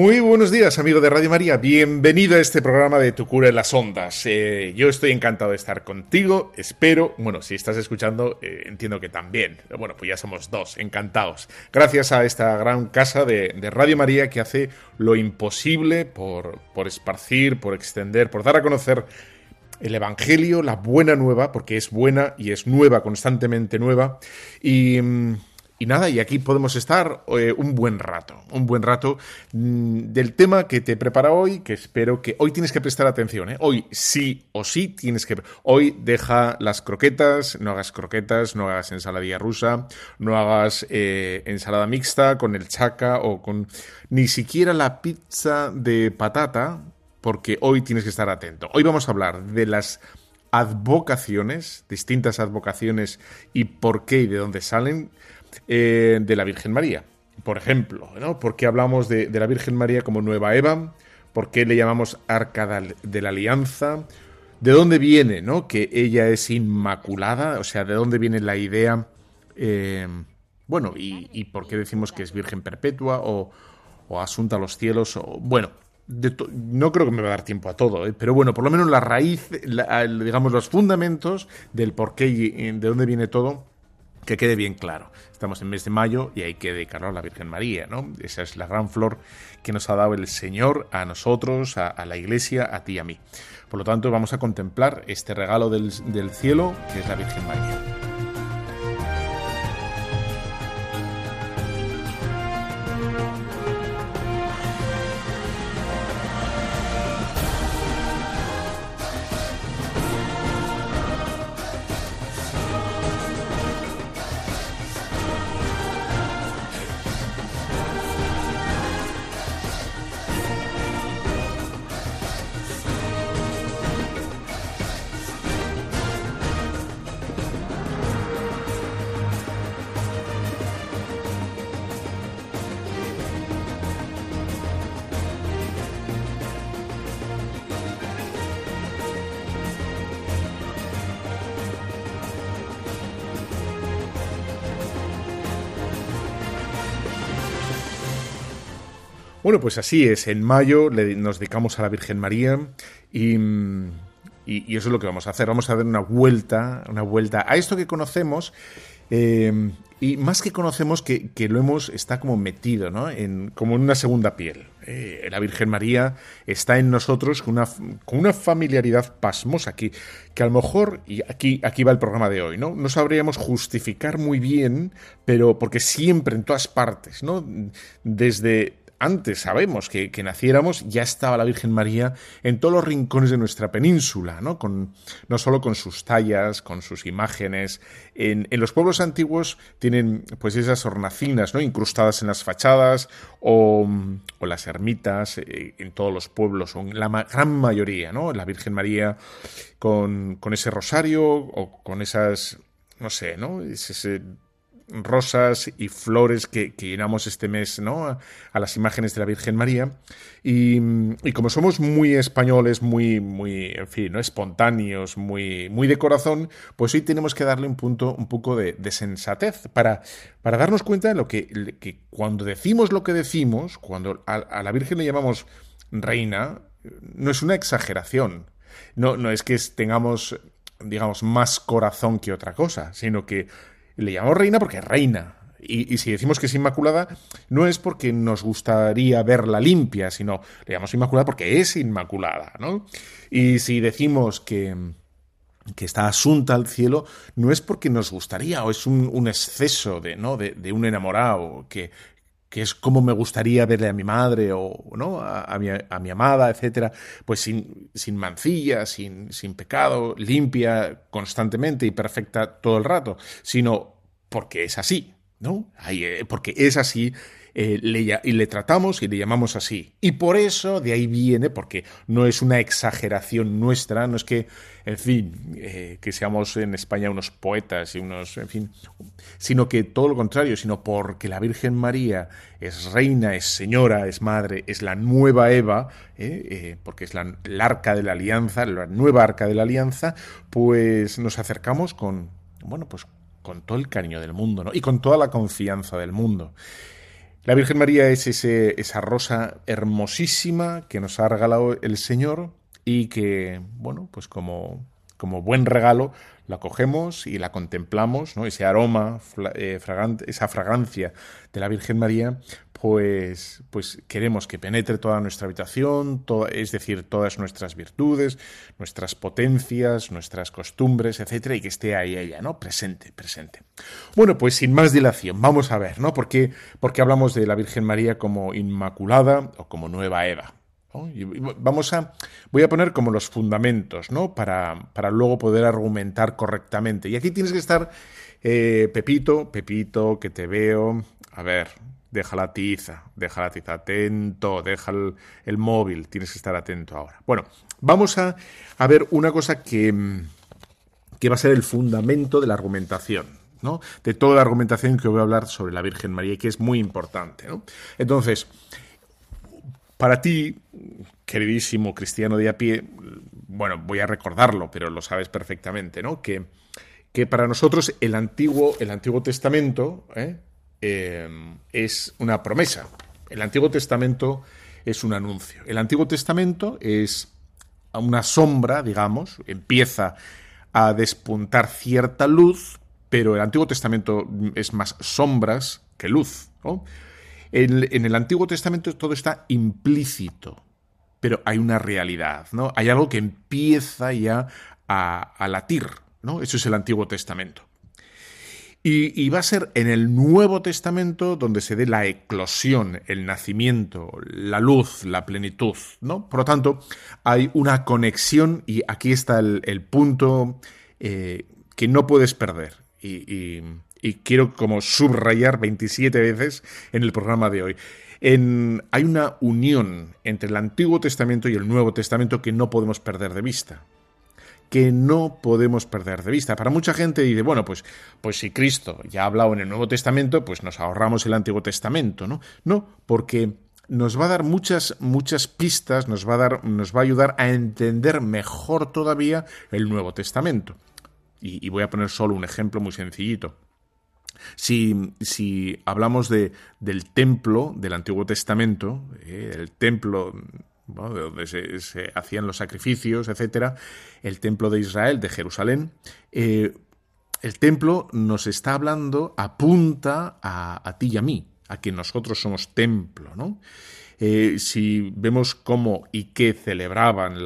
Muy buenos días, amigo de Radio María. Bienvenido a este programa de Tu cura en las ondas. Eh, yo estoy encantado de estar contigo. Espero, bueno, si estás escuchando, eh, entiendo que también. Bueno, pues ya somos dos, encantados. Gracias a esta gran casa de, Radio María que hace lo imposible por, por esparcir, por extender, por dar a conocer el Evangelio, la buena nueva, porque es buena y es nueva, constantemente nueva. Y mm, y nada, y aquí podemos estar eh, un buen rato, un buen rato mm, del tema que te prepara hoy, que espero que hoy tienes que prestar atención, ¿eh? Hoy sí o sí tienes que... Hoy deja las croquetas, no hagas croquetas, no hagas ensaladilla rusa, no hagas eh, ensalada mixta con el chaca o con ni siquiera la pizza de patata, porque hoy tienes que estar atento. Hoy vamos a hablar de las advocaciones, distintas advocaciones y por qué y de dónde salen eh, de la Virgen María. Por ejemplo, ¿no? ¿por qué hablamos de, la Virgen María como Nueva Eva? ¿Por qué le llamamos Arca de la Alianza? ¿De dónde viene ¿no? que ella es inmaculada? O sea, ¿de dónde viene la idea? Eh, bueno, y, por qué decimos que es Virgen Perpetua o, Asunta a los cielos? O, bueno, no creo que me va a dar tiempo a todo, ¿eh? pero bueno, por lo menos la raíz, digamos, los fundamentos del por qué y de dónde viene todo, que quede bien claro. Estamos en mes de mayo y hay que dedicarlo a la Virgen María, ¿no? Esa es la gran flor que nos ha dado el Señor a nosotros, a, la Iglesia, a ti y a mí. Por lo tanto, vamos a contemplar este regalo del, del cielo que es la Virgen María. Pues así es. En mayo nos dedicamos a la Virgen María y, eso es lo que vamos a hacer. Vamos a dar una vuelta, una vuelta a esto que conocemos. Eh, y más que conocemos que, lo hemos, está como metido, ¿no? En, como en una segunda piel. Eh, la Virgen María está en nosotros con una, familiaridad pasmosa que, que a lo mejor, y aquí, aquí va el programa de hoy, ¿no? No sabríamos justificar muy bien, pero porque siempre en todas partes, ¿no? Desde antes sabemos que, naciéramos, ya estaba la Virgen María en todos los rincones de nuestra península, ¿no? Con, no solo con sus tallas, con sus imágenes. En, los pueblos antiguos tienen pues esas hornacinas, ¿no? Incrustadas en las fachadas o, las ermitas eh, en todos los pueblos, o en la gran mayoría, ¿no? La Virgen María con, con ese rosario o con esas, no sé, ¿no? ese rosas y flores que, llenamos este mes ¿no? a, las imágenes de la Virgen María. Y, como somos muy españoles, muy, muy, en fin, ¿no? espontáneos, muy, muy de corazón, pues hoy tenemos que darle un punto, un poco de, sensatez para, para darnos cuenta de lo que, que, cuando decimos lo que decimos, cuando a, a la Virgen le llamamos reina, no es una exageración. No, no es que tengamos digamos, más corazón que otra cosa, sino que le llamamos reina porque es reina. Y, si decimos que es inmaculada, no es porque nos gustaría verla limpia, sino le llamamos inmaculada porque es inmaculada, ¿no? Y si decimos que, que está asunta al cielo, no es porque nos gustaría o es un, exceso de, ¿no? De, un enamorado que, que es como me gustaría verle a mi madre o ¿no? a, mi, a mi, amada, etcétera, pues sin, sin mancilla, sin, sin pecado, limpia constantemente y perfecta todo el rato, sino porque es así, ¿no? Eh, porque es así eh, le, y le tratamos y le llamamos así. Y por eso de ahí viene, porque no es una exageración nuestra, no es que, en fin, eh, que seamos en España unos poetas y unos, en fin, sino que todo lo contrario, sino porque la Virgen María es reina, es señora, es madre, es la nueva Eva, porque es la, el arca de la alianza, la nueva arca de la alianza, pues nos acercamos con, bueno, pues con todo el cariño del mundo, ¿no? Y con toda la confianza del mundo. La Virgen María es ese, esa rosa hermosísima que nos ha regalado el Señor y que, bueno, pues como, como buen regalo la cogemos y la contemplamos, ¿no? Ese aroma, eh, esa fragancia de la Virgen María, pues, pues queremos que penetre toda nuestra habitación, es decir, todas nuestras virtudes, nuestras potencias, nuestras costumbres, etcétera, y que esté ahí ella, ¿no? Presente, presente. Bueno, pues sin más dilación, vamos a ver, ¿no? ¿Por qué, hablamos de la Virgen María como Inmaculada o como Nueva Eva? Vamos a, voy a poner como los fundamentos, ¿no? Para, para luego poder argumentar correctamente. Y aquí tienes que estar, eh, Pepito, Pepito, que te veo. A ver, deja la tiza, deja la tiza, atento, deja el, móvil, tienes que estar atento ahora. Bueno, vamos a, a ver una cosa que, que va a ser el fundamento de la argumentación. ¿no? de toda la argumentación que voy a hablar sobre la Virgen María y que es muy importante. ¿no? Entonces, para ti, queridísimo cristiano de a pie, bueno, voy a recordarlo, pero lo sabes perfectamente, ¿no? Que, que para nosotros el Antiguo, el Antiguo Testamento ¿eh? Em, es una promesa. El Antiguo Testamento es un anuncio. El Antiguo Testamento es una sombra, digamos, empieza a despuntar cierta luz, pero el Antiguo Testamento es más sombras que luz. En, el Antiguo Testamento todo está implícito, pero hay una realidad, ¿no? Hay algo que empieza ya a, latir, ¿no? Eso es el Antiguo Testamento. Y, va a ser en el Nuevo Testamento donde se dé la eclosión, el nacimiento, la luz, la plenitud, ¿no? Por lo tanto, hay una conexión y aquí está el, punto eh, que no puedes perder. Y, quiero como subrayar 27 veces en el programa de hoy. hay una unión entre el Antiguo Testamento y el Nuevo Testamento que no podemos perder de vista que no podemos perder de vista. Para mucha gente dice, bueno, pues, pues si Cristo ya ha hablado en el Nuevo Testamento, pues nos ahorramos el Antiguo Testamento, ¿no? No, porque nos va a dar muchas, muchas pistas, nos va a dar, nos va a ayudar a entender mejor todavía el Nuevo Testamento. Y, voy a poner solo un ejemplo muy sencillito. Si, si hablamos de, del templo del Antiguo Testamento, eh, el templo de donde se, hacían los sacrificios, etcétera, el templo de Israel, de Jerusalén. Eh, el templo nos está hablando, apunta a, ti y a mí, a que nosotros somos templo, ¿no? Eh, si vemos cómo y qué celebraban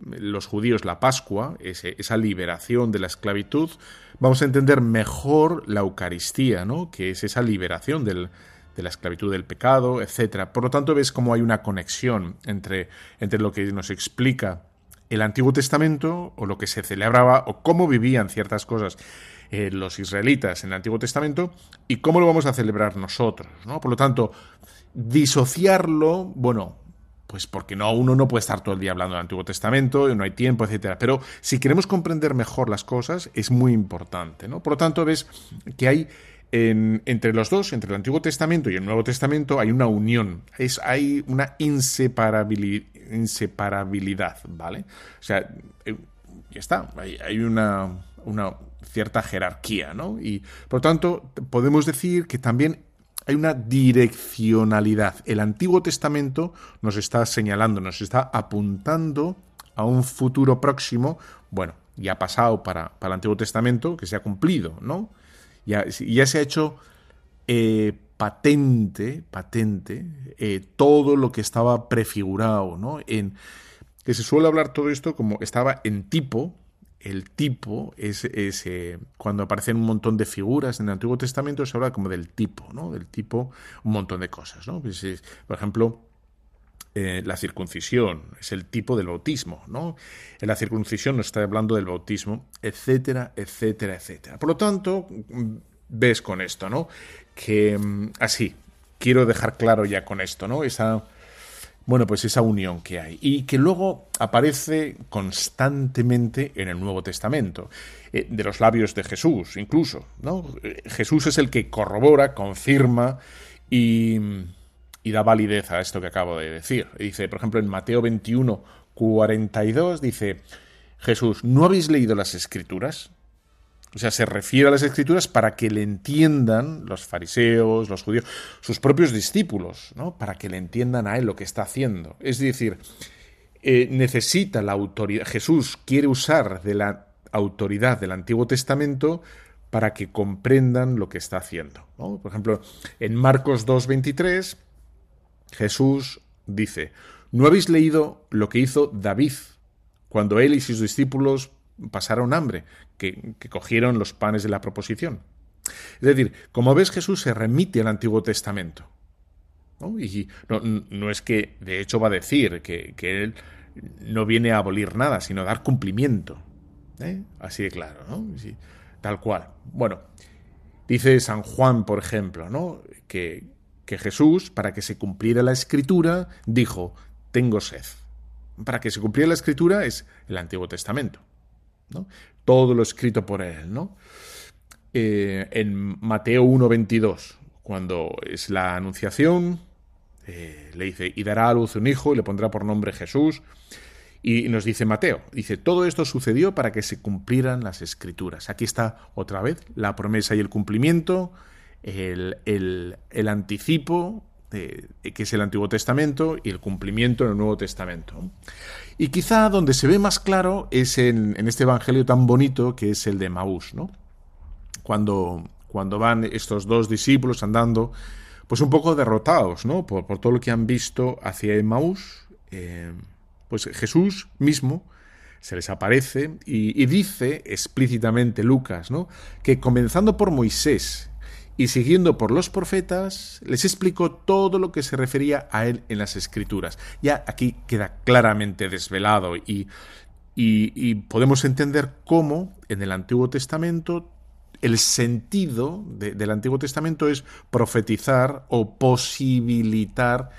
los judíos la Pascua, esa liberación de la esclavitud, vamos a entender mejor la Eucaristía, ¿no? que es esa liberación del, de la esclavitud del pecado, etc. Por lo tanto, ves cómo hay una conexión entre, entre lo que nos explica el Antiguo Testamento o lo que se celebraba o cómo vivían ciertas cosas eh, los israelitas en el Antiguo Testamento y cómo lo vamos a celebrar nosotros. ¿no? Por lo tanto, disociarlo, bueno, pues porque no, uno no puede estar todo el día hablando del Antiguo Testamento, no hay tiempo, etcétera. Pero si queremos comprender mejor las cosas, es muy importante, ¿no? Por lo tanto, ves que hay entre los dos, entre el Antiguo Testamento y el Nuevo Testamento, hay una unión, es, hay una inseparabilidad, inseparabilidad ¿vale? O sea, eh, ya está, hay, una, una, cierta jerarquía, ¿no? Y por lo tanto, podemos decir que también hay una direccionalidad. El Antiguo Testamento nos está señalando, nos está apuntando a un futuro próximo, bueno, ya pasado para, para el Antiguo Testamento, que se ha cumplido, ¿no? Ya, se ha hecho eh, patente, patente, eh, todo lo que estaba prefigurado, ¿no? En, que se suele hablar todo esto como estaba en tipo, el tipo es, eh, cuando aparecen un montón de figuras en el Antiguo Testamento se habla como del tipo, ¿no? Del tipo, un montón de cosas, ¿no? Pues, por ejemplo, la circuncisión es el tipo del bautismo, ¿no? En la circuncisión nos está hablando del bautismo, etcétera, etcétera, etcétera. Por lo tanto, ves con esto, ¿no? Que mm, así, quiero dejar claro ya con esto, ¿no? Esa, bueno, pues esa unión que hay y que luego aparece constantemente en el Nuevo Testamento, eh, de los labios de Jesús, incluso, ¿no? Eh, Jesús es el que corrobora, confirma y, y da validez a esto que acabo de decir. Dice, por ejemplo, en Mateo 21, 42, dice Jesús, ¿no habéis leído las Escrituras? O sea, se refiere a las escrituras para que le entiendan los fariseos, los judíos, sus propios discípulos, ¿no? Para que le entiendan a él lo que está haciendo. Es decir, eh, necesita la autoridad. Jesús quiere usar de la autoridad del Antiguo Testamento para que comprendan lo que está haciendo. Por ejemplo, en Marcos 2.23, Jesús dice, ¿no habéis leído lo que hizo David cuando él y sus discípulos pasaron hambre, que, cogieron los panes de la proposición. Es decir, como ves, Jesús se remite al Antiguo Testamento. Y no, es que, de hecho, va a decir que, él no viene a abolir nada, sino a dar cumplimiento. ¿eh? Así de claro, ¿no? tal cual. Bueno, dice San Juan, por ejemplo, ¿no? Que, que Jesús, para que se cumpliera la escritura, dijo, tengo sed. Para que se cumpliera la escritura es el Antiguo Testamento. Todo lo escrito por él, ¿no? Eh, en Mateo 1.22, cuando es la anunciación, eh, le dice, y dará a luz un hijo y le pondrá por nombre Jesús. Y nos dice Mateo, dice, todo esto sucedió para que se cumplieran las escrituras. Aquí está otra vez la promesa y el cumplimiento, el, el anticipo que es el Antiguo Testamento, y el cumplimiento en el Nuevo Testamento. Y quizá donde se ve más claro es en, este Evangelio tan bonito que es el de Maús, ¿no? Cuando, cuando van estos dos discípulos andando, pues un poco derrotados, ¿no? Por, todo lo que han visto hacia Maús, eh, pues Jesús mismo se les aparece y, y, dice explícitamente Lucas, ¿no? Que comenzando por Moisés y siguiendo por los profetas, les explicó todo lo que se refería a él en las escrituras. Ya aquí queda claramente desvelado y, y, podemos entender cómo en el Antiguo Testamento el sentido del Antiguo Testamento es profetizar o posibilitar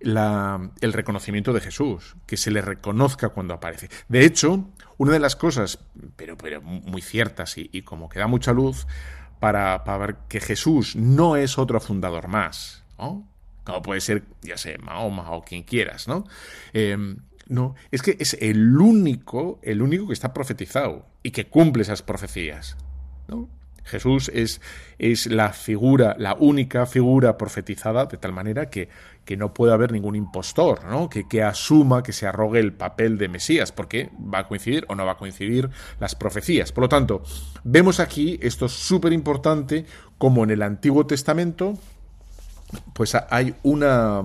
la, el reconocimiento de Jesús, que se le reconozca cuando aparece. De hecho, una de las cosas, pero, pero muy ciertas y, y como que da mucha luz, para, ver que Jesús no es otro fundador más, ¿no? Como puede ser, ya sé, Mahoma o quien quieras, ¿no? Em, no, es que es el único, el único que está profetizado y que cumple esas profecías, ¿no? Jesús es, es la figura, la única figura profetizada de tal manera que, que no puede haber ningún impostor, ¿no? Que, que, asuma, que se arrogue el papel de Mesías, porque va a coincidir o no va a coincidir las profecías. Por lo tanto, vemos aquí, esto es súper importante, como en el Antiguo Testamento, pues hay una,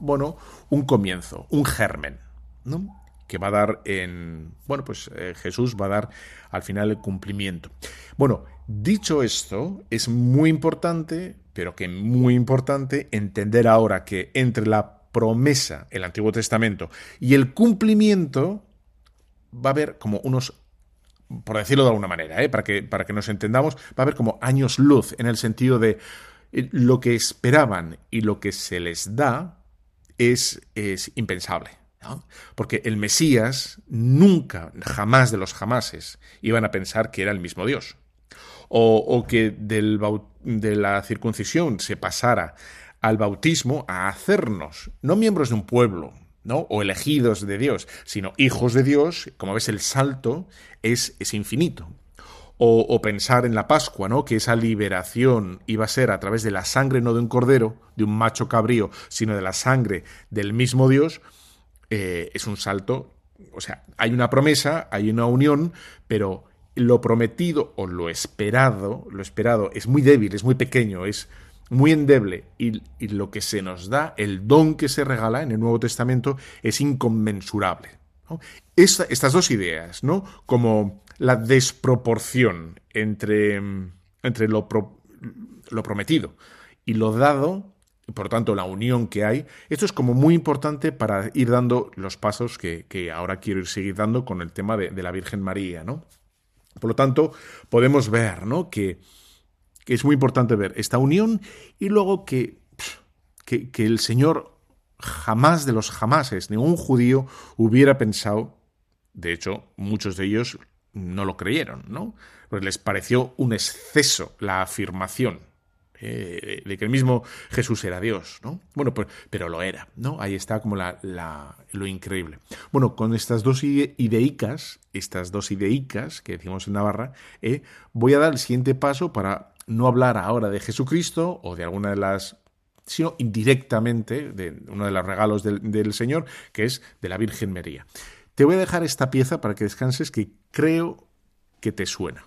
bueno, un comienzo, un germen, ¿no? que va a dar en, bueno, pues eh, Jesús va a dar al final el cumplimiento. Bueno, Dicho esto, es muy importante, pero que muy importante, entender ahora que entre la promesa, el Antiguo Testamento, y el cumplimiento, va a haber como unos, por decirlo de alguna manera, ¿eh? para, que, para que nos entendamos, va a haber como años luz, en el sentido de eh, lo que esperaban y lo que se les da es, es impensable. Porque el Mesías nunca, jamás de los jamases, iban a pensar que era el mismo Dios o, que del, de la circuncisión se pasara al bautismo a hacernos, no miembros de un pueblo, ¿no? o elegidos de Dios, sino hijos de Dios, como ves el salto es, es infinito. O, o, pensar en la Pascua, ¿no? que esa liberación iba a ser a través de la sangre no de un cordero, de un macho cabrío, sino de la sangre del mismo Dios, eh, es un salto, o sea, hay una promesa, hay una unión, pero lo prometido o lo esperado, lo esperado es muy débil, es muy pequeño, es muy endeble y, lo que se nos da, el don que se regala en el Nuevo Testamento es inconmensurable. estas dos ideas, ¿no? Como la desproporción entre, entre lo, lo prometido y lo dado, por tanto la unión que hay, esto es como muy importante para ir dando los pasos que, ahora quiero ir seguir dando con el tema de, de la Virgen María, ¿no? Por lo tanto, podemos ver ¿no? que, es muy importante ver esta unión y luego que, que, el Señor jamás de los jamases, ningún judío hubiera pensado, de hecho, muchos de ellos no lo creyeron, ¿no? Les pareció un exceso la afirmación eh, de que el mismo Jesús era Dios, ¿no? Bueno, pues, pero lo era, ¿no? Ahí está como la, lo increíble. Bueno, con estas dos ideicas, estas dos ideicas que decimos en Navarra, eh, voy a dar el siguiente paso para no hablar ahora de Jesucristo o de alguna de las sino indirectamente de uno de los regalos del, Señor, que es de la Virgen María. Te voy a dejar esta pieza para que descanses que creo que te suena.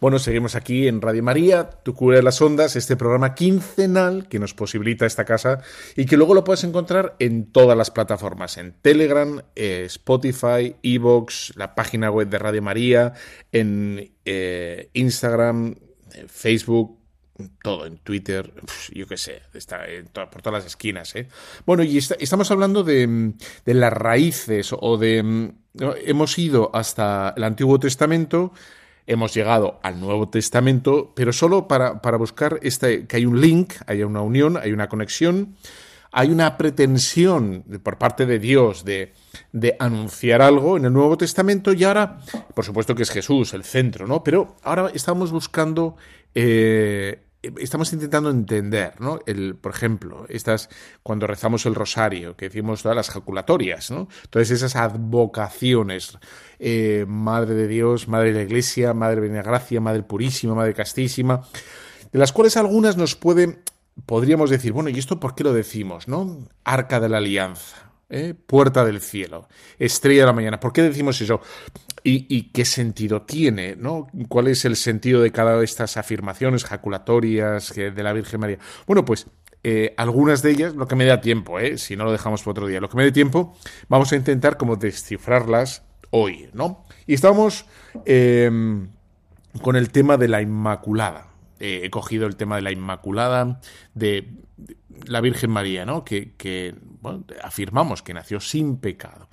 Bueno, seguimos aquí en Radio María, Tu Cura de las Ondas, este programa quincenal que nos posibilita esta casa y que luego lo puedes encontrar en todas las plataformas, en Telegram, eh, Spotify, Evox, la página web de Radio María, en eh, Instagram, Facebook, todo, en Twitter, yo qué sé, está por todas las esquinas. ¿eh? Bueno, y estamos hablando de, de, las raíces o de... Hemos ido hasta el Antiguo Testamento, hemos llegado al Nuevo Testamento, pero solo para, buscar este, que hay un link, hay una unión, hay una conexión, hay una pretensión por parte de Dios de, de, anunciar algo en el Nuevo Testamento y ahora, por supuesto que es Jesús el centro, ¿no? Pero ahora estamos buscando eh, estamos intentando entender, ¿no? El, por ejemplo, estas, cuando rezamos el rosario, que decimos todas las jaculatorias, ¿no? Entonces esas advocaciones, eh, Madre de Dios, Madre de la Iglesia, Madre de la Gracia, Madre Purísima, Madre Castísima, de las cuales algunas nos pueden, podríamos decir, bueno, ¿y esto por qué lo decimos, no? Arca de la Alianza, ¿eh? puerta del cielo, estrella de la mañana. ¿Por qué decimos eso? ¿Y, qué sentido tiene? ¿no? ¿Cuál es el sentido de cada de estas afirmaciones jaculatorias de la Virgen María? Bueno, pues eh, algunas de ellas, lo que me da tiempo, ¿eh? si no lo dejamos para otro día, lo que me dé tiempo, vamos a intentar como descifrarlas hoy, ¿no? Y estamos em, con el tema de la Inmaculada. Eh, he cogido el tema de la Inmaculada, de, la Virgen María, ¿no? Que, afirmamos que nació sin pecado.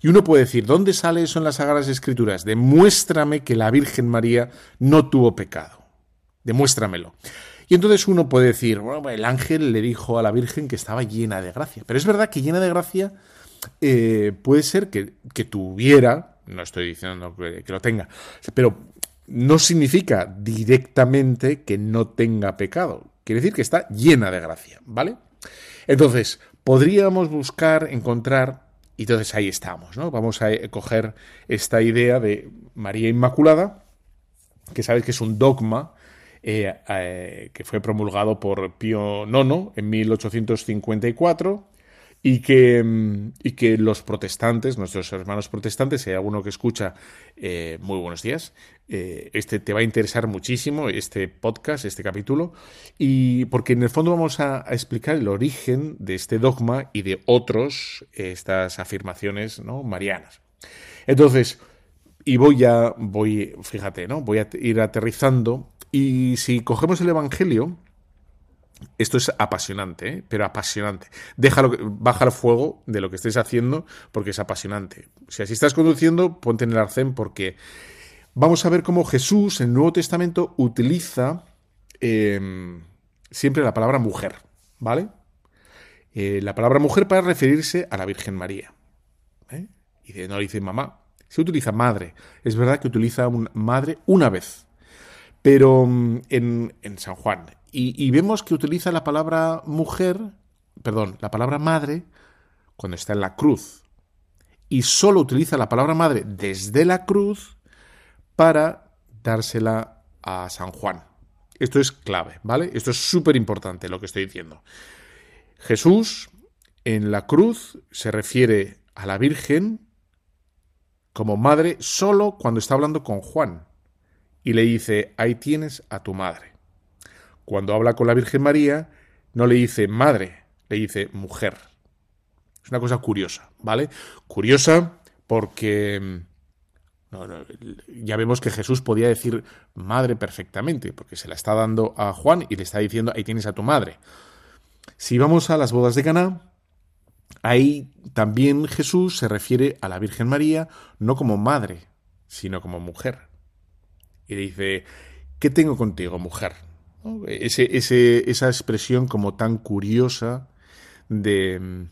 Y uno puede decir, ¿dónde sale eso en las Sagradas Escrituras? Demuéstrame que la Virgen María no tuvo pecado. Demuéstramelo. Y entonces uno puede decir, bueno, el ángel le dijo a la Virgen que estaba llena de gracia. Pero es verdad que llena de gracia eh, puede ser que, tuviera, no estoy diciendo que, lo tenga, pero no significa directamente que no tenga pecado. Quiere decir que está llena de gracia, ¿vale? Entonces, podríamos buscar, encontrar, y entonces ahí estamos, ¿no? Vamos a coger esta idea de María Inmaculada, que sabes que es un dogma eh, eh, que fue promulgado por Pío IX en 1854 y que, y que los protestantes, nuestros hermanos protestantes, si hay alguno que escucha, eh, muy buenos días, este te va a interesar muchísimo, este podcast, este capítulo, y porque en el fondo vamos a, explicar el origen de este dogma y de otros, estas afirmaciones ¿no? marianas. Entonces, y voy a, voy, fíjate, ¿no? Voy a ir aterrizando y si cogemos el Evangelio, esto es apasionante, ¿eh? pero apasionante. Déjalo, baja el fuego de lo que estés haciendo porque es apasionante. O sea, si estás conduciendo, ponte en el arcén porque vamos a ver cómo Jesús en el Nuevo Testamento utiliza em, siempre la palabra mujer, ¿vale? Eh, la palabra mujer para referirse a la Virgen María. ¿eh? Y no dice mamá, se utiliza madre. Es verdad que utiliza madre una vez pero mm, en, San Juan. Y, vemos que utiliza la palabra mujer, perdón, la palabra madre cuando está en la cruz. Y solo utiliza la palabra madre desde la cruz para dársela a San Juan. Esto es clave, ¿vale? Esto es súper importante lo que estoy diciendo. Jesús en la cruz se refiere a la Virgen como madre solo cuando está hablando con Juan y le dice, ahí tienes a tu madre. Cuando habla con la Virgen María, no le dice madre, le dice mujer. Es una cosa curiosa, ¿vale? Curiosa porque ya vemos que Jesús podía decir madre perfectamente, porque se la está dando a Juan y le está diciendo, ahí tienes a tu madre. Si vamos a las bodas de Caná, ahí también Jesús se refiere a la Virgen María no como madre, sino como mujer y dice, ¿qué tengo contigo, mujer? Ese, esa expresión como tan curiosa de,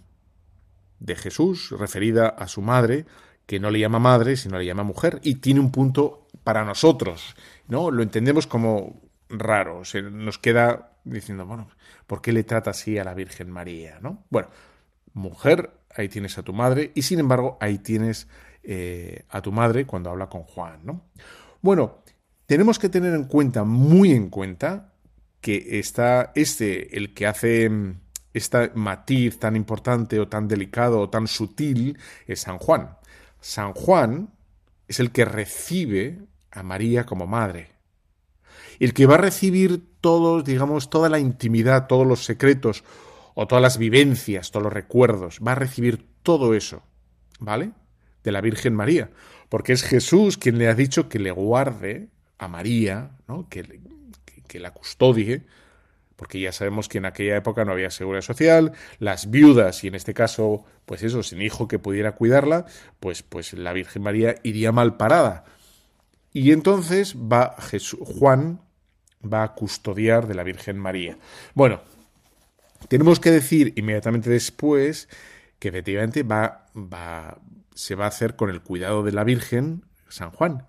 de Jesús, referida a su madre, que no le llama madre, sino le llama mujer, y tiene un punto para nosotros, ¿no? Lo entendemos como raro, se nos queda diciendo, bueno, ¿por qué le trata así a la Virgen María, no? Bueno, mujer, ahí tienes a tu madre, y sin embargo, ahí tienes eh, a tu madre cuando habla con Juan, ¿no? Bueno, tenemos que tener en cuenta, muy en cuenta, que está este, el que hace este matiz tan importante o tan delicado o tan sutil, es San Juan. San Juan es el que recibe a María como madre. El que va a recibir todos, digamos, toda la intimidad, todos los secretos o todas las vivencias, todos los recuerdos, va a recibir todo eso, ¿vale? De la Virgen María, porque es Jesús quien le ha dicho que le guarde a María, ¿no? que, que, la custodie, porque ya sabemos que en aquella época no había seguridad social, las viudas, y en este caso, pues eso, sin hijo que pudiera cuidarla, pues, pues la Virgen María iría mal parada. Y entonces va Jesús, Juan va a custodiar de la Virgen María. Bueno, tenemos que decir inmediatamente después que efectivamente va, va, se va a hacer con el cuidado de la Virgen San Juan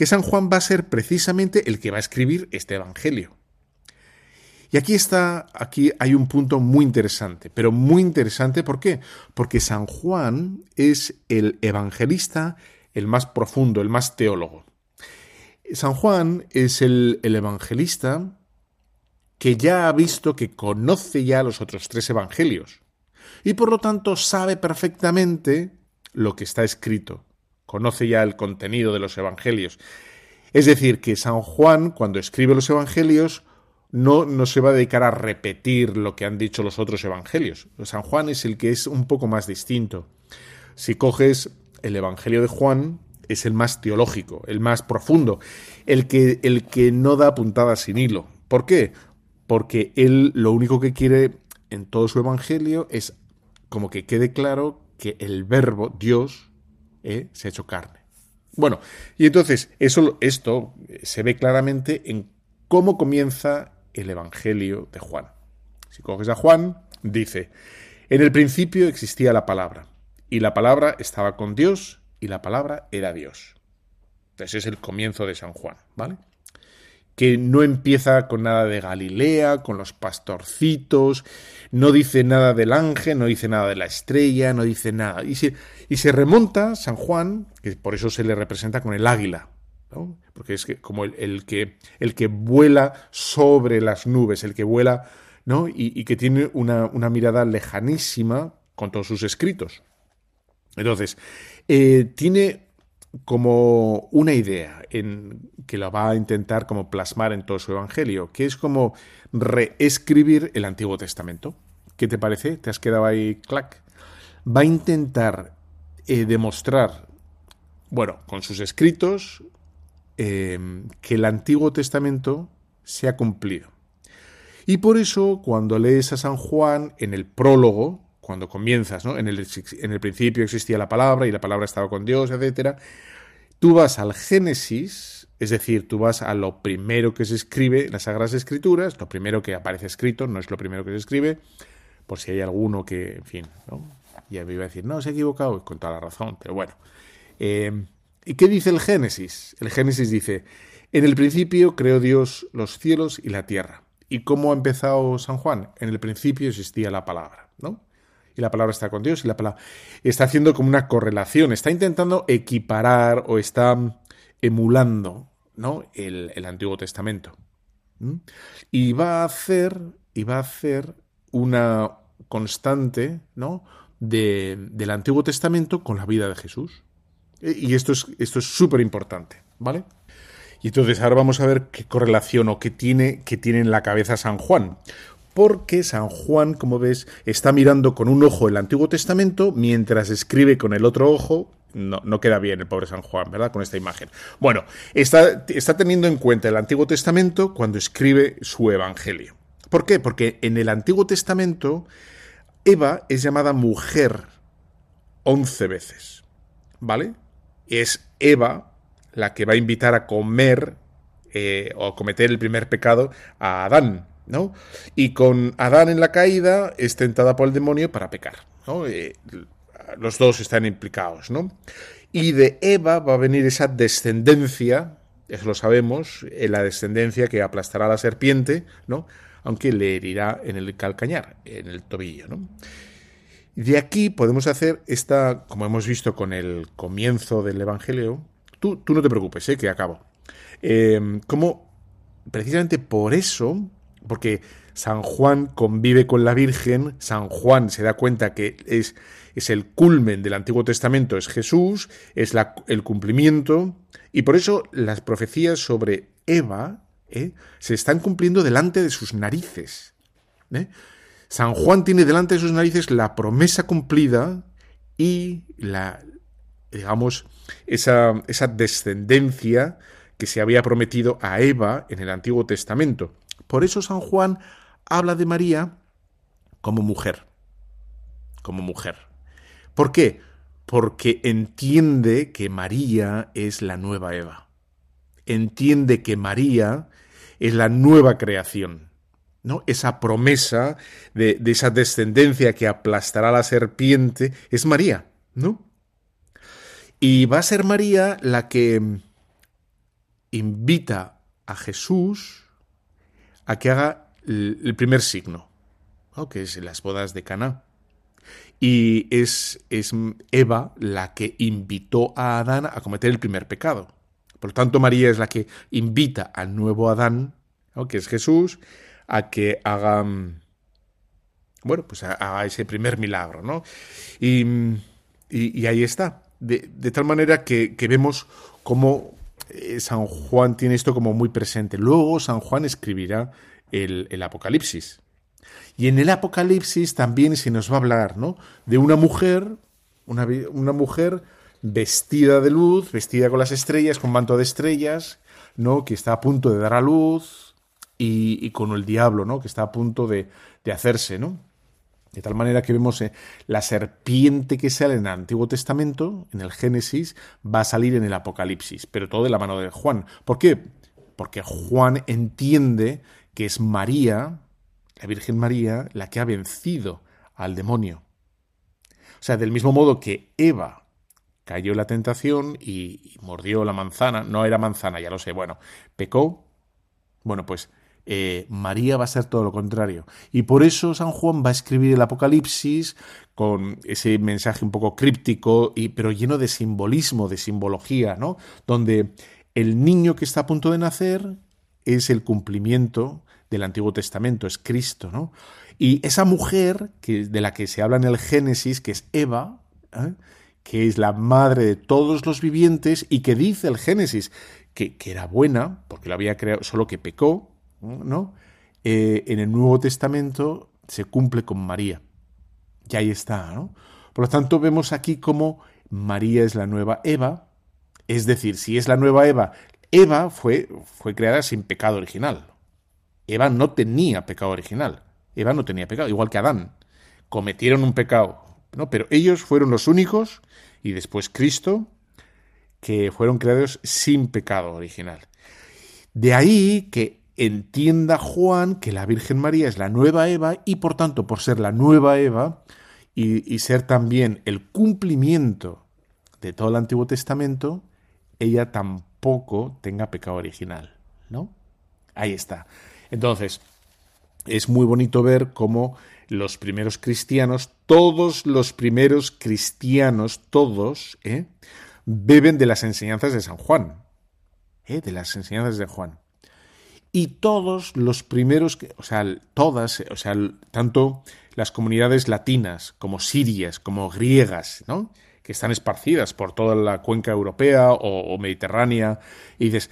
que San Juan va a ser precisamente el que va a escribir este Evangelio. Y aquí está, aquí hay un punto muy interesante, pero muy interesante, ¿por qué? Porque San Juan es el evangelista, el más profundo, el más teólogo. San Juan es el, el evangelista que ya ha visto, que conoce ya los otros tres evangelios, y por lo tanto sabe perfectamente lo que está escrito conoce ya el contenido de los evangelios. Es decir, que San Juan, cuando escribe los evangelios, no, no se va a dedicar a repetir lo que han dicho los otros evangelios. San Juan es el que es un poco más distinto. Si coges el Evangelio de Juan, es el más teológico, el más profundo, el que, el que no da puntadas sin hilo. ¿Por qué? Porque él lo único que quiere en todo su Evangelio es como que quede claro que el verbo, Dios, eh, se ha hecho carne. Bueno, y entonces eso, esto se ve claramente en cómo comienza el Evangelio de Juan. Si coges a Juan, dice, en el principio existía la palabra, y la palabra estaba con Dios, y la palabra era Dios. Ese es el comienzo de San Juan, ¿vale? Que no empieza con nada de Galilea, con los pastorcitos, no dice nada del ángel, no dice nada de la estrella, no dice nada. Y se, y se remonta San Juan, que por eso se le representa con el águila, porque es como el, que, el que vuela sobre las nubes, el que vuela ¿no? y, que tiene una, mirada lejanísima con todos sus escritos. Entonces, eh, tiene como una idea en que la va a intentar como plasmar en todo su evangelio, que es como reescribir el Antiguo Testamento. ¿Qué te parece? ¿Te has quedado ahí clac? Va a intentar eh, demostrar, bueno, con sus escritos, Em, que el Antiguo Testamento se ha cumplido. Y por eso, cuando lees a San Juan en el prólogo, cuando comienzas, ¿no? en, el, principio existía la palabra y la palabra estaba con Dios, etc., tú vas al Génesis, es decir, tú vas a lo primero que se escribe en las Sagradas Escrituras, lo primero que aparece escrito, no es lo primero que se escribe, por si hay alguno que, en fin, ¿no? ya me iba a decir, no, se ha equivocado, con toda la razón, pero bueno. Eh, ¿Y qué dice el Génesis? El Génesis dice, en el principio creó Dios los cielos y la tierra. ¿Y cómo ha empezado San Juan? En el principio existía la palabra, ¿no? La palabra está con Dios y la palabra está haciendo como una correlación, está intentando equiparar o está emulando, ¿no? El, Antiguo Testamento. Y va a hacer, y va a hacer una constante, del Antiguo Testamento con la vida de Jesús. Y esto es esto es súper importante, ¿vale? Y entonces ahora vamos a ver qué correlación o qué tiene, qué tiene en la cabeza San Juan. Porque San Juan, como ves, está mirando con un ojo el Antiguo Testamento mientras escribe con el otro ojo. No, no queda bien el pobre San Juan, ¿verdad? Con esta imagen. Bueno, está, está teniendo en cuenta el Antiguo Testamento cuando escribe su Evangelio. ¿Por qué? Porque en el Antiguo Testamento Eva es llamada mujer once veces. ¿Vale? es Eva la que va a invitar a comer eh, o a cometer el primer pecado a Adán, Y con Adán en la caída es tentada por el demonio para pecar. Eh, los dos están implicados, ¿no? Y de Eva va a venir esa descendencia, eso lo sabemos, eh, la descendencia que aplastará a la serpiente, ¿no? Aunque le herirá en el calcañar, en el tobillo. De aquí podemos hacer esta, como hemos visto con el comienzo del Evangelio, tú, tú no te preocupes, ¿eh? que acabo. Eh, como precisamente por eso, porque San Juan convive con la Virgen, San Juan se da cuenta que es, es el culmen del Antiguo Testamento, es Jesús, es el cumplimiento, y por eso las profecías sobre Eva ¿eh? se están cumpliendo delante de sus narices. ¿eh? San Juan tiene delante de sus narices la promesa cumplida y la, digamos, esa, esa descendencia que se había prometido a Eva en el Antiguo Testamento. Por eso San Juan habla de María como mujer, como mujer. ¿Por qué? Porque entiende que María es la nueva Eva. Entiende que María es la nueva creación. ¿no? Esa promesa de, esa descendencia que aplastará a la serpiente es María, ¿no? Y va a ser María la que invita a Jesús a que haga el primer signo, que es las bodas de Caná. Y es, es Eva la que invitó a Adán a cometer el primer pecado. Por lo tanto, María es la que invita al nuevo Adán, que es Jesús, a que hagan, bueno, pues haga ese primer milagro, ¿no? Y, y, ahí está. De, tal manera que, vemos cómo eh, San Juan tiene esto como muy presente. Luego San Juan escribirá el, Apocalipsis. Y en el Apocalipsis también se nos va a hablar, ¿no? De una mujer, una, mujer vestida de luz, vestida con las estrellas, con manto de estrellas, ¿no? Que está a punto de dar a luz y, con el diablo, ¿no? Que está a punto de, de hacerse, ¿no? De tal manera que vemos eh, la serpiente que sale en el Antiguo Testamento, en el Génesis, va a salir en el Apocalipsis, pero todo de la mano de Juan. ¿Por qué? Porque Juan entiende que es María, la Virgen María, la que ha vencido al demonio. O sea, del mismo modo que Eva cayó en la tentación y, y mordió la manzana, no era manzana, ya lo sé, bueno, pecó, bueno, pues eh, María va a ser todo lo contrario. Y por eso San Juan va a escribir el Apocalipsis con ese mensaje un poco críptico, y, pero lleno de simbolismo, de simbología, ¿no? Donde el niño que está a punto de nacer es el cumplimiento del Antiguo Testamento, es Cristo, ¿no? Y esa mujer de la que se habla en el Génesis, que es Eva, ¿eh? que es la madre de todos los vivientes y que dice el Génesis que, que era buena, porque lo había creado, solo que pecó, ¿no? Eh, en el Nuevo Testamento se cumple con María. Y ahí está, ¿no? Por lo tanto, vemos aquí cómo María es la nueva Eva, es decir, si es la nueva Eva, Eva fue, fue creada sin pecado original. Eva no tenía pecado original. Eva no tenía pecado, igual que Adán. Cometieron un pecado, ¿no? Pero ellos fueron los únicos, y después Cristo, que fueron creados sin pecado original. De ahí que entienda Juan que la Virgen María es la nueva Eva y por tanto, por ser la nueva Eva y, ser también el cumplimiento de todo el Antiguo Testamento, ella tampoco tenga pecado original, ¿no? Ahí está. Entonces, es muy bonito ver cómo los primeros cristianos, todos los primeros cristianos, todos, ¿eh? beben de las enseñanzas de San Juan, ¿eh? de las enseñanzas de Juan y todos los primeros, o sea, todas, o sea, tanto las comunidades latinas como sirias, como griegas, ¿no? que están esparcidas por toda la cuenca europea o, mediterránea, y dices,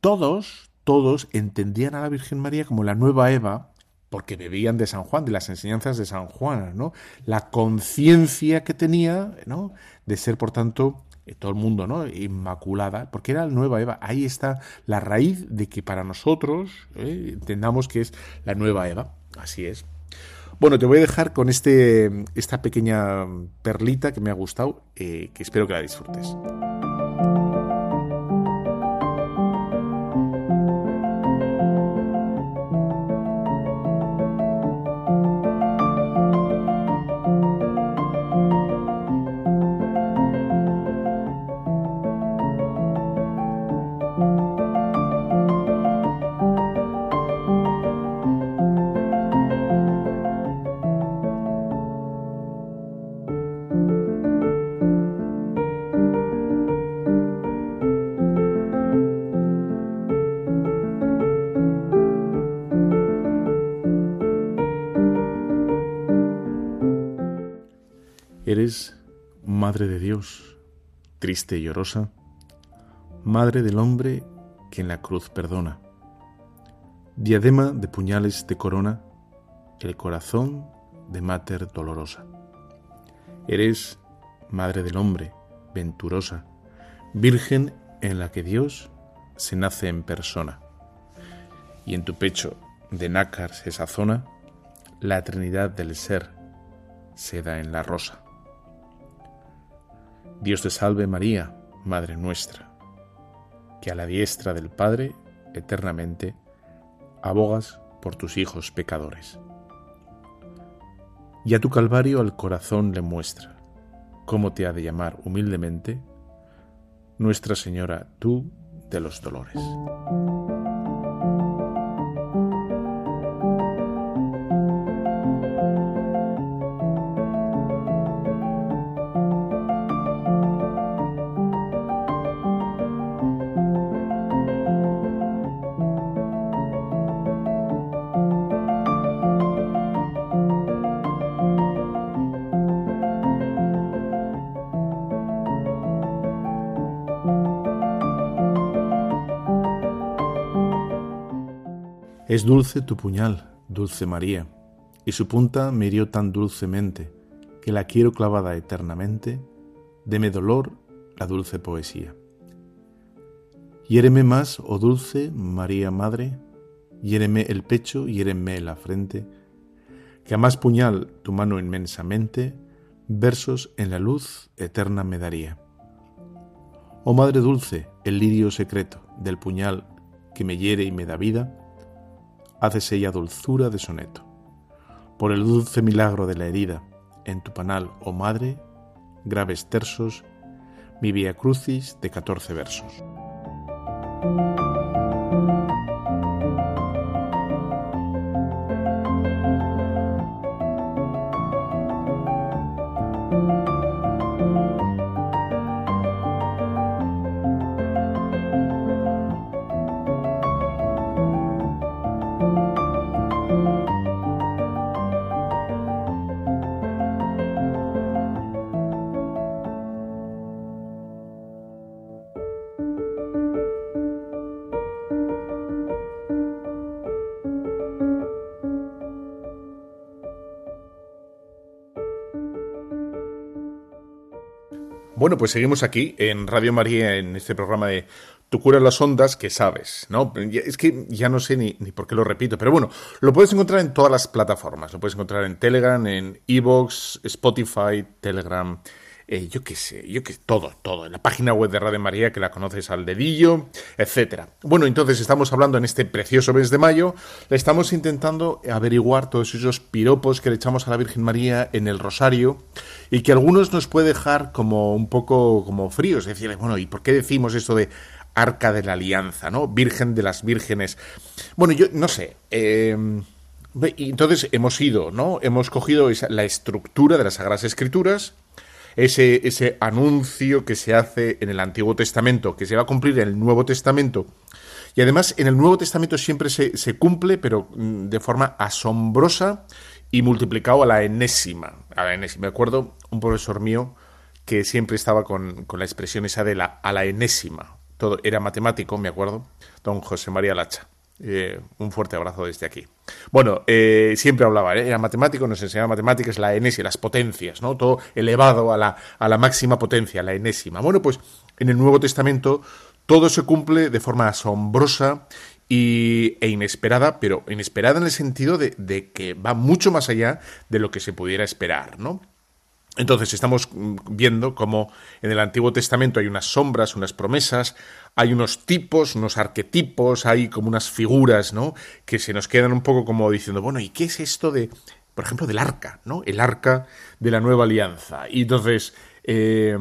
todos, todos entendían a la Virgen María como la nueva Eva, porque bebían de San Juan, de las enseñanzas de San Juan, ¿no? La conciencia que tenía, ¿no? De ser, por tanto, todo el mundo, ¿no? Inmaculada, porque era la nueva Eva. Ahí está la raíz de que para nosotros ¿eh? entendamos que es la nueva Eva. Así es. Bueno, te voy a dejar con este, esta pequeña perlita que me ha gustado, eh, que espero que la disfrutes. Madre de Dios, triste y llorosa, Madre del hombre que en la cruz perdona, diadema de puñales de corona, el corazón de Mater dolorosa. Eres Madre del hombre, venturosa, Virgen en la que Dios se nace en persona, y en tu pecho de nácar se sazona la Trinidad del Ser se da en la rosa. Dios te salve María, Madre nuestra, que a la diestra del Padre eternamente abogas por tus hijos pecadores. Y a tu Calvario al corazón le muestra cómo te ha de llamar humildemente Nuestra Señora, tú de los dolores. Es dulce tu puñal, dulce María, y su punta me hirió tan dulcemente que la quiero clavada eternamente, deme dolor la dulce poesía. Hiéreme más, oh dulce María Madre, hiéreme el pecho, hiéreme la frente, que a más puñal tu mano inmensamente, versos en la luz eterna me daría. Oh Madre dulce, el lirio secreto del puñal que me hiere y me da vida, haces ella dulzura de soneto. Por el dulce milagro de la herida, en tu panal, oh Madre, graves tersos, mi vía crucis de catorce versos. Pues seguimos aquí en Radio María en este programa de Tu cura las ondas que sabes, ¿no? Es que ya no sé ni, ni, por qué lo repito, pero bueno, lo puedes encontrar en todas las plataformas. Lo puedes encontrar en Telegram, en Evox, Spotify, Telegram, eh, yo qué sé, yo qué todo, todo, en la página web de Radio María que la conoces al dedillo, etcétera. Bueno, entonces estamos hablando en este precioso mes de mayo, le estamos intentando averiguar todos esos piropos que le echamos a la Virgen María en el rosario y que algunos nos puede dejar como un poco como fríos, es decir, bueno, ¿y por qué decimos esto de arca de la alianza, ¿no? Virgen de las vírgenes. Bueno, yo no sé. Eh, entonces hemos ido, ¿no? Hemos cogido esa, la estructura de las Sagradas Escrituras, ese, ese anuncio que se hace en el Antiguo Testamento, que se va a cumplir en el Nuevo Testamento. Y además en el Nuevo Testamento siempre se, se cumple, pero mm, de forma asombrosa y multiplicado a la enésima. A la enésima. Me acuerdo un profesor mío que siempre estaba con, con la expresión esa de la a la enésima. Todo era matemático, me acuerdo, don José María Lacha. Eh, un fuerte abrazo desde aquí. Bueno, eh, siempre hablaba, ¿eh? era matemático, nos enseñaba matemáticas, la enésima, las potencias, ¿no? Todo elevado a la, a la máxima potencia, la enésima. Bueno, pues en el Nuevo Testamento todo se cumple de forma asombrosa y, e inesperada, pero inesperada en el sentido de, de que va mucho más allá de lo que se pudiera esperar, ¿no? Entonces estamos viendo cómo en el Antiguo Testamento hay unas sombras, unas promesas, hay unos tipos, unos arquetipos, hay como unas figuras, ¿no? Que se nos quedan un poco como diciendo, bueno, ¿y qué es esto de, por ejemplo, del arca, ¿no? El arca de la nueva alianza. Y entonces, eh,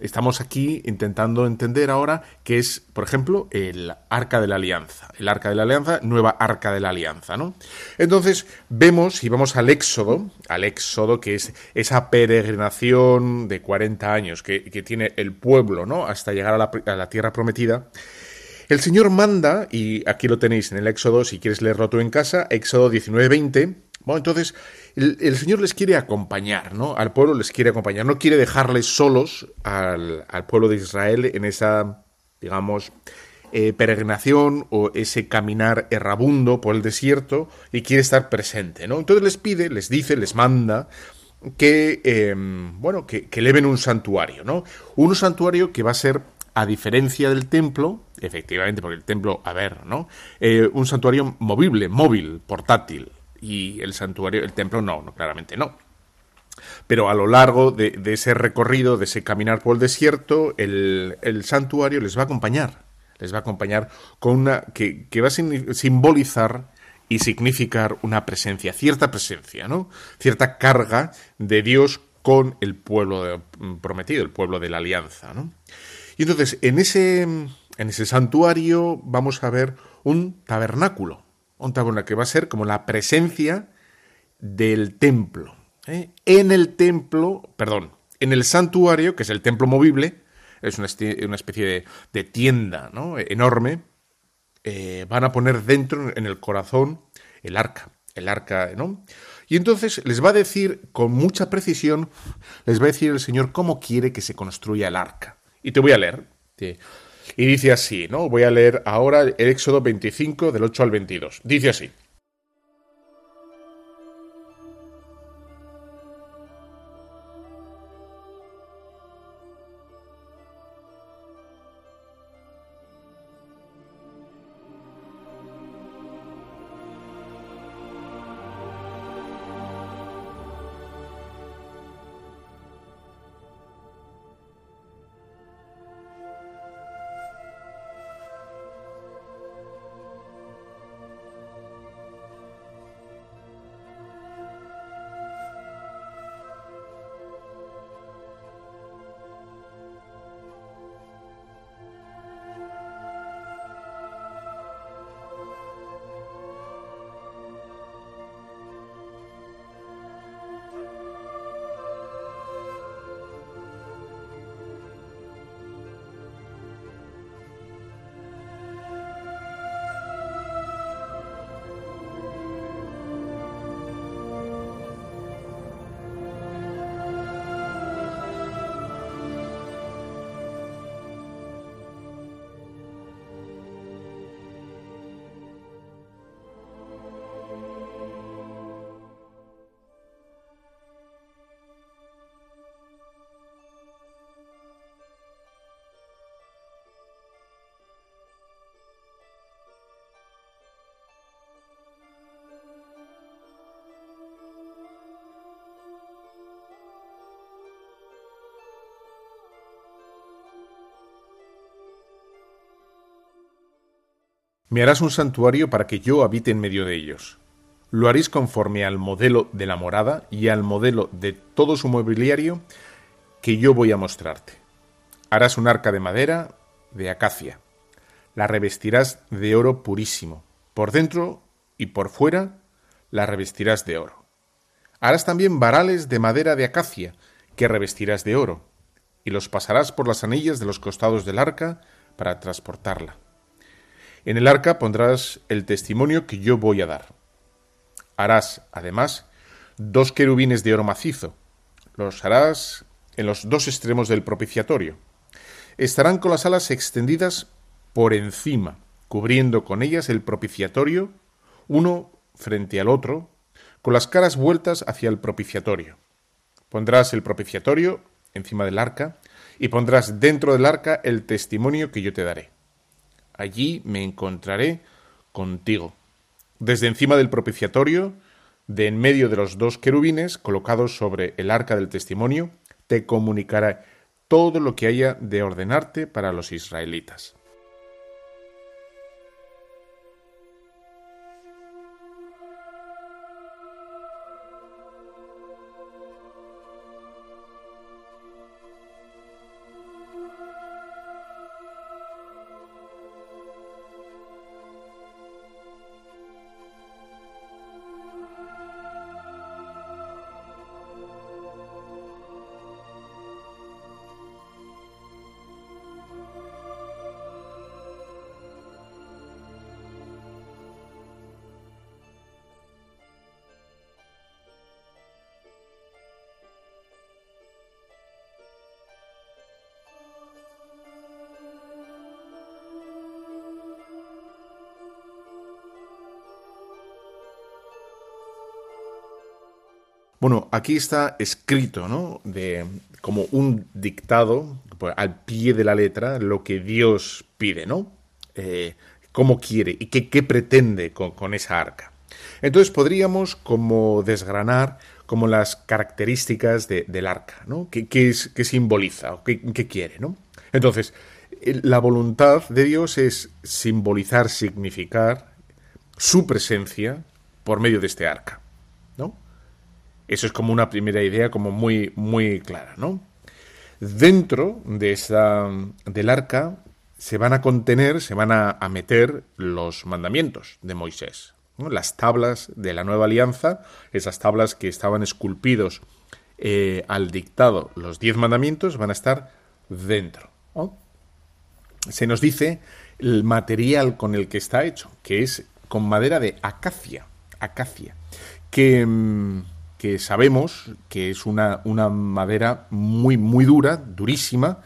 Estamos aquí intentando entender ahora qué es, por ejemplo, el arca de la alianza. El arca de la alianza, nueva arca de la alianza, ¿no? Entonces, vemos y vamos al éxodo, al éxodo que es esa peregrinación de 40 años que, que tiene el pueblo, ¿no? Hasta llegar a la, a la tierra prometida. El Señor manda, y aquí lo tenéis en el Éxodo, si quieres leerlo tú en casa, Éxodo 19-20. Bueno, entonces el, Señor les quiere acompañar, ¿no? Al pueblo les quiere acompañar, no quiere dejarles solos al, pueblo de Israel en esa, digamos, eh, peregrinación o ese caminar errabundo por el desierto y quiere estar presente, ¿no? Entonces les pide, les dice, les manda que, em, bueno, que, que eleven un santuario, ¿no? Un santuario que va a ser a diferencia del templo, efectivamente, porque el templo, a ver, ¿no? Eh, un santuario movible, móvil, portátil, y el santuario, el templo no, no claramente no. Pero a lo largo de, ese recorrido, de ese caminar por el desierto, el, santuario les va a acompañar. Les va a acompañar con una. que, que va a simbolizar y significar una presencia, cierta presencia, ¿no? Cierta carga de Dios con el pueblo prometido, el pueblo de la alianza, ¿no? Y entonces, en ese, en ese santuario vamos a ver un tabernáculo, tabernáculo que va a ser como la presencia del templo. ¿eh? En el templo, perdón, en el santuario, que es el templo movible, es una, especie de, tienda ¿no? enorme, eh, van a poner dentro, en el corazón, el arca, el arca, ¿no? Y entonces les va a decir con mucha precisión, les va a decir el Señor cómo quiere que se construya el arca. Y te voy a leer. Y dice así, ¿no? Voy a leer ahora el Éxodo 25 del 8 al 22. Dice así. Me harás un santuario para que yo habite en medio de ellos. Lo haréis conforme al modelo de la morada y al modelo de todo su mobiliario que yo voy a mostrarte. Harás un arca de madera de acacia. La revestirás de oro purísimo. Por dentro y por fuera la revestirás de oro. Harás también varales de madera de acacia que revestirás de oro, y los pasarás por las anillas de los costados del arca para transportarla. En el arca pondrás el testimonio que yo voy a dar. Harás, además, dos querubines de oro macizo. Los harás en los dos extremos del propiciatorio. Estarán con las alas extendidas por encima, cubriendo con ellas el propiciatorio, uno frente al otro, con las caras vueltas hacia el propiciatorio. Pondrás el propiciatorio encima del arca y pondrás dentro del arca el testimonio que yo te daré allí me encontraré contigo. Desde encima del propiciatorio, de en medio de los dos querubines colocados sobre el arca del testimonio, te comunicaré todo lo que haya de ordenarte para los israelitas. Bueno, aquí está escrito, ¿no? De, como un dictado, pues, al pie de la letra, lo que Dios pide, ¿no? Eh, cómo quiere y qué, pretende con, esa arca. Entonces podríamos como desgranar como las características del arca, ¿no? ¿Qué, es, qué simboliza o qué, qué, quiere, ¿no? Entonces, la voluntad de Dios es simbolizar, significar su presencia por medio de este arca. Eso es como una primera idea como muy, muy clara, ¿no? Dentro de esa, del arca se van a contener, se van a, meter los mandamientos de Moisés, las tablas de la nueva alianza, esas tablas que estaban esculpidos eh, al dictado, los diez mandamientos van a estar dentro. Se nos dice el material con el que está hecho, que es con madera de acacia, acacia, que mm, que sabemos que es una, una madera muy, muy dura, durísima,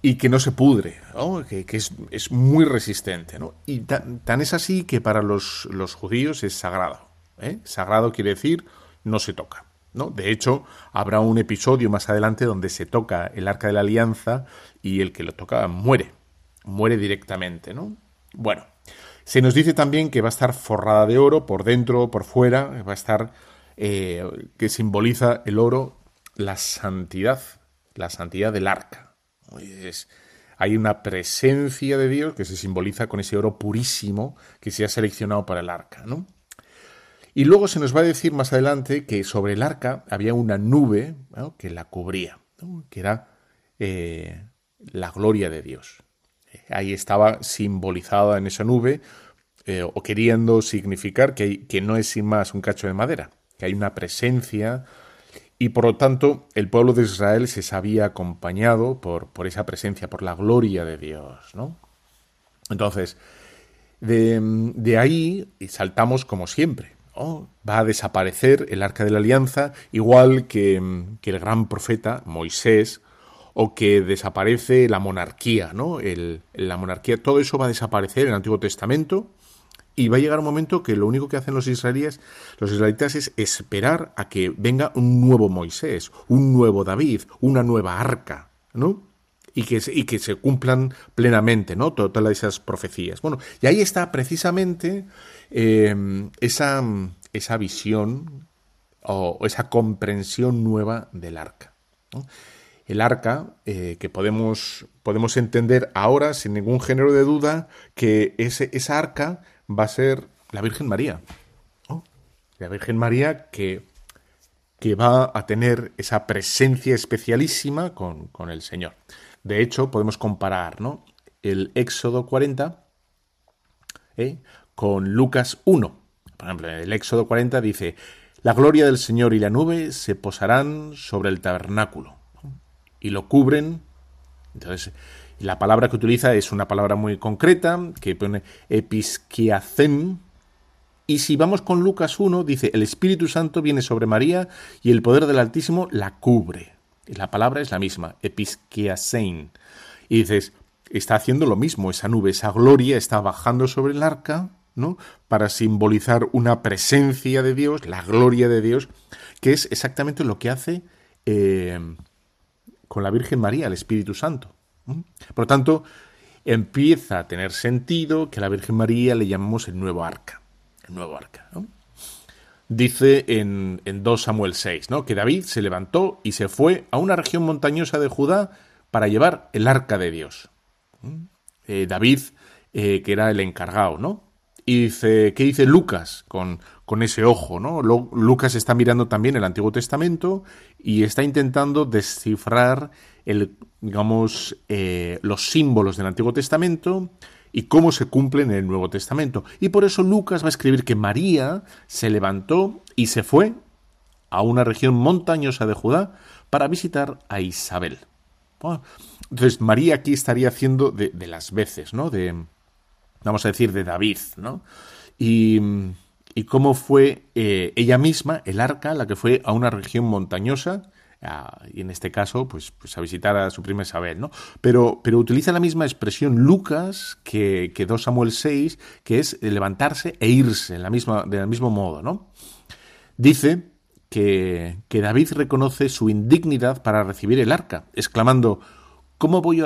y que no se pudre, que, es, muy resistente. ¿no? Y tan, es así que para los, los judíos es sagrado. ¿eh? Sagrado quiere decir no se toca. ¿no? De hecho, habrá un episodio más adelante donde se toca el arca de la alianza y el que lo toca muere, muere directamente. ¿no? Bueno, se nos dice también que va a estar forrada de oro por dentro, por fuera, va a estar, eh, que simboliza el oro, la santidad, la santidad del arca hay una presencia de Dios que se simboliza con ese oro purísimo que se ha seleccionado para el arca, ¿no? Y luego se nos va a decir más adelante que sobre el arca había una nube que la cubría, que era eh, la gloria de Dios. Ahí estaba simbolizada en esa nube eh, o queriendo significar que, que no es sin más un cacho de madera, que hay una presencia y por lo tanto, el pueblo de Israel se sabía acompañado por, por esa presencia, por la gloria de Dios, ¿no? Entonces, de, de ahí saltamos como siempre. Va a desaparecer el arca de la alianza, igual que, que, el gran profeta Moisés, o que desaparece la monarquía, ¿no? El, la monarquía, todo eso va a desaparecer en el Antiguo Testamento y va a llegar un momento que lo único que hacen los israelíes, los israelitas es esperar a que venga un nuevo Moisés, un nuevo David, una nueva arca, ¿no? Y que, y que se cumplan plenamente, ¿no? Todas esas profecías. Bueno, y ahí está precisamente em, esa, esa visión o esa comprensión nueva del arca. El arca, eh, que podemos, podemos entender ahora sin ningún género de duda, que ese, esa arca va a ser la Virgen María. La Virgen María que, que, va a tener esa presencia especialísima con, el Señor. De hecho, podemos comparar ¿no? el Éxodo 40 ¿eh? con Lucas 1. Por ejemplo, el Éxodo 40 dice, la gloria del Señor y la nube se posarán sobre el tabernáculo y lo cubren. Entonces, la palabra que utiliza es una palabra muy concreta, que pone episquiacem. Y si vamos con Lucas 1, dice, el Espíritu Santo viene sobre María y el poder del Altísimo la cubre. Y la palabra es la misma, episquiasein. Y dices, está haciendo lo mismo, esa nube, esa gloria está bajando sobre el arca, ¿no? Para simbolizar una presencia de Dios, la gloria de Dios, que es exactamente lo que hace eh, con la Virgen María, el Espíritu Santo. Por lo tanto, empieza a tener sentido que a la Virgen María le llamamos el nuevo arca. El nuevo arca, Dice en, en 2 Samuel 6, ¿no? Que David se levantó y se fue a una región montañosa de Judá para llevar el arca de Dios. Eh, David, eh, que era el encargado, ¿no? Y dice, ¿qué dice Lucas con, con ese ojo, ¿no? Lucas está mirando también el Antiguo Testamento y está intentando descifrar el, digamos, eh, los símbolos del Antiguo Testamento y cómo se cumplen en el Nuevo Testamento. Y por eso Lucas va a escribir que María se levantó y se fue a una región montañosa de Judá para visitar a Isabel. Entonces María aquí estaría haciendo de, las veces, ¿no? De, vamos a decir, de David, ¿no? Y, y cómo fue eh, ella misma, el arca, la que fue a una región montañosa, y en este caso, pues, pues, a visitar a su prima Isabel, ¿no? Pero, pero utiliza la misma expresión Lucas que, que 2 Samuel 6, que es levantarse e irse, en la misma, del mismo modo, ¿no? Dice que, que, David reconoce su indignidad para recibir el arca, exclamando, ¿cómo voy,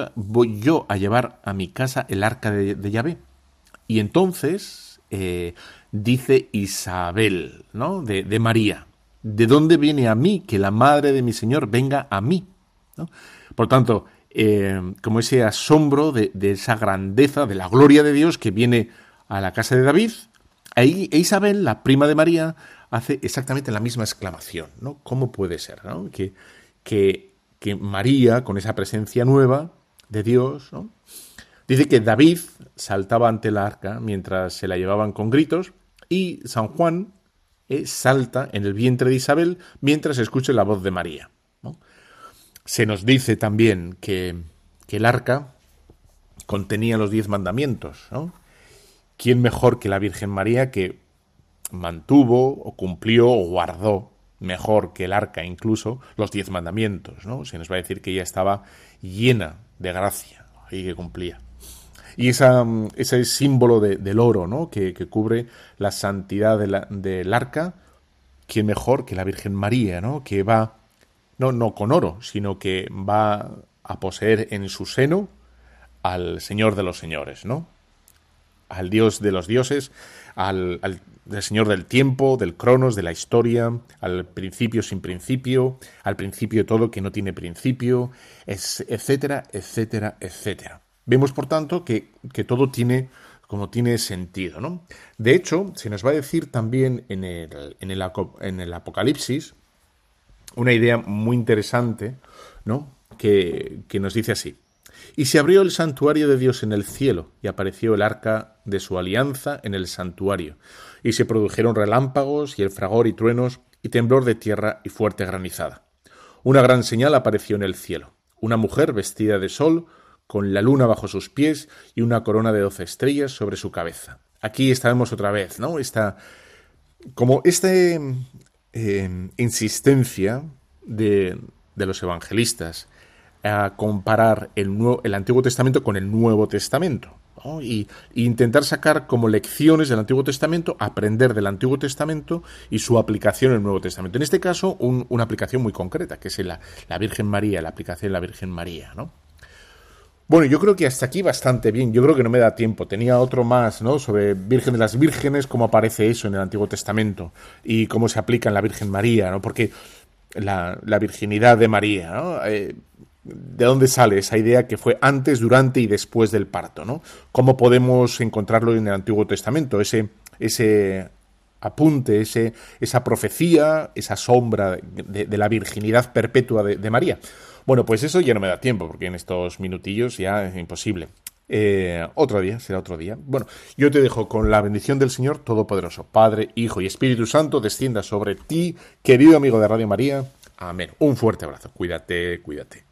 yo a llevar a mi casa el arca de, de Yahvé? Y entonces eh, dice Isabel, ¿no? De María. ¿De dónde viene a mí que la madre de mi Señor venga a mí? Por tanto, eh, como ese asombro de, esa grandeza, de la gloria de Dios que viene a la casa de David, ahí e Isabel, la prima de María, hace exactamente la misma exclamación, ¿no? ¿Cómo puede ser, Que, que, que María, con esa presencia nueva de Dios, Dice que David saltaba ante la arca mientras se la llevaban con gritos y San Juan salta en el vientre de Isabel mientras escuche la voz de María. Se nos dice también que, el arca contenía los diez mandamientos. ¿Quién mejor que la Virgen María que mantuvo o cumplió o guardó mejor que el arca incluso los diez mandamientos? ¿no? Se nos va a decir que ella estaba llena de gracia y que cumplía. Y esa, ese símbolo del oro ¿no? que, cubre la santidad del arca, ¿quién mejor que la Virgen María, ¿no? que va, no, no con oro, sino que va a poseer en su seno al Señor de los Señores, ¿no? Al Dios de los dioses, al, al, Señor del tiempo, del cronos, de la historia, al principio sin principio, al principio de todo que no tiene principio, etcétera, etcétera, etcétera. Vemos, por tanto, que, que todo tiene como tiene sentido, ¿no? De hecho, se nos va a decir también en el, en el, Apocalipsis una idea muy interesante, ¿no? Que, que nos dice así. Y se abrió el santuario de Dios en el cielo, y apareció el arca de su alianza en el santuario. Y se produjeron relámpagos, y el fragor y truenos, y temblor de tierra y fuerte granizada. Una gran señal apareció en el cielo. Una mujer vestida de sol, con la luna bajo sus pies y una corona de doce estrellas sobre su cabeza. Aquí estamos otra vez, ¿no? Esta, como esta eh, insistencia de, de los evangelistas a comparar el, nuevo, el Antiguo Testamento con el Nuevo Testamento. Y, intentar sacar como lecciones del Antiguo Testamento, aprender del Antiguo Testamento y su aplicación en el Nuevo Testamento. En este caso, una aplicación muy concreta, que es la, la, Virgen María, la aplicación de la Virgen María, ¿no? Bueno, yo creo que hasta aquí bastante bien. Yo creo que no me da tiempo. Tenía otro más, ¿no? Sobre Virgen de las Vírgenes, cómo aparece eso en el Antiguo Testamento y cómo se aplica en la Virgen María, ¿no? Porque la, virginidad de María, ¿no? Eh, de dónde sale esa idea que fue antes, durante y después del parto, ¿no? ¿Cómo podemos encontrarlo en el Antiguo Testamento? Ese, ese apunte, ese, esa profecía, esa sombra de, la virginidad perpetua de, María. Bueno, pues eso ya no me da tiempo, porque en estos minutillos ya es imposible. Eh, otro día, será otro día. Bueno, yo te dejo con la bendición del Señor Todopoderoso, Padre, Hijo y Espíritu Santo, descienda sobre ti, querido amigo de Radio María. Amén. Un fuerte abrazo. Cuídate, cuídate.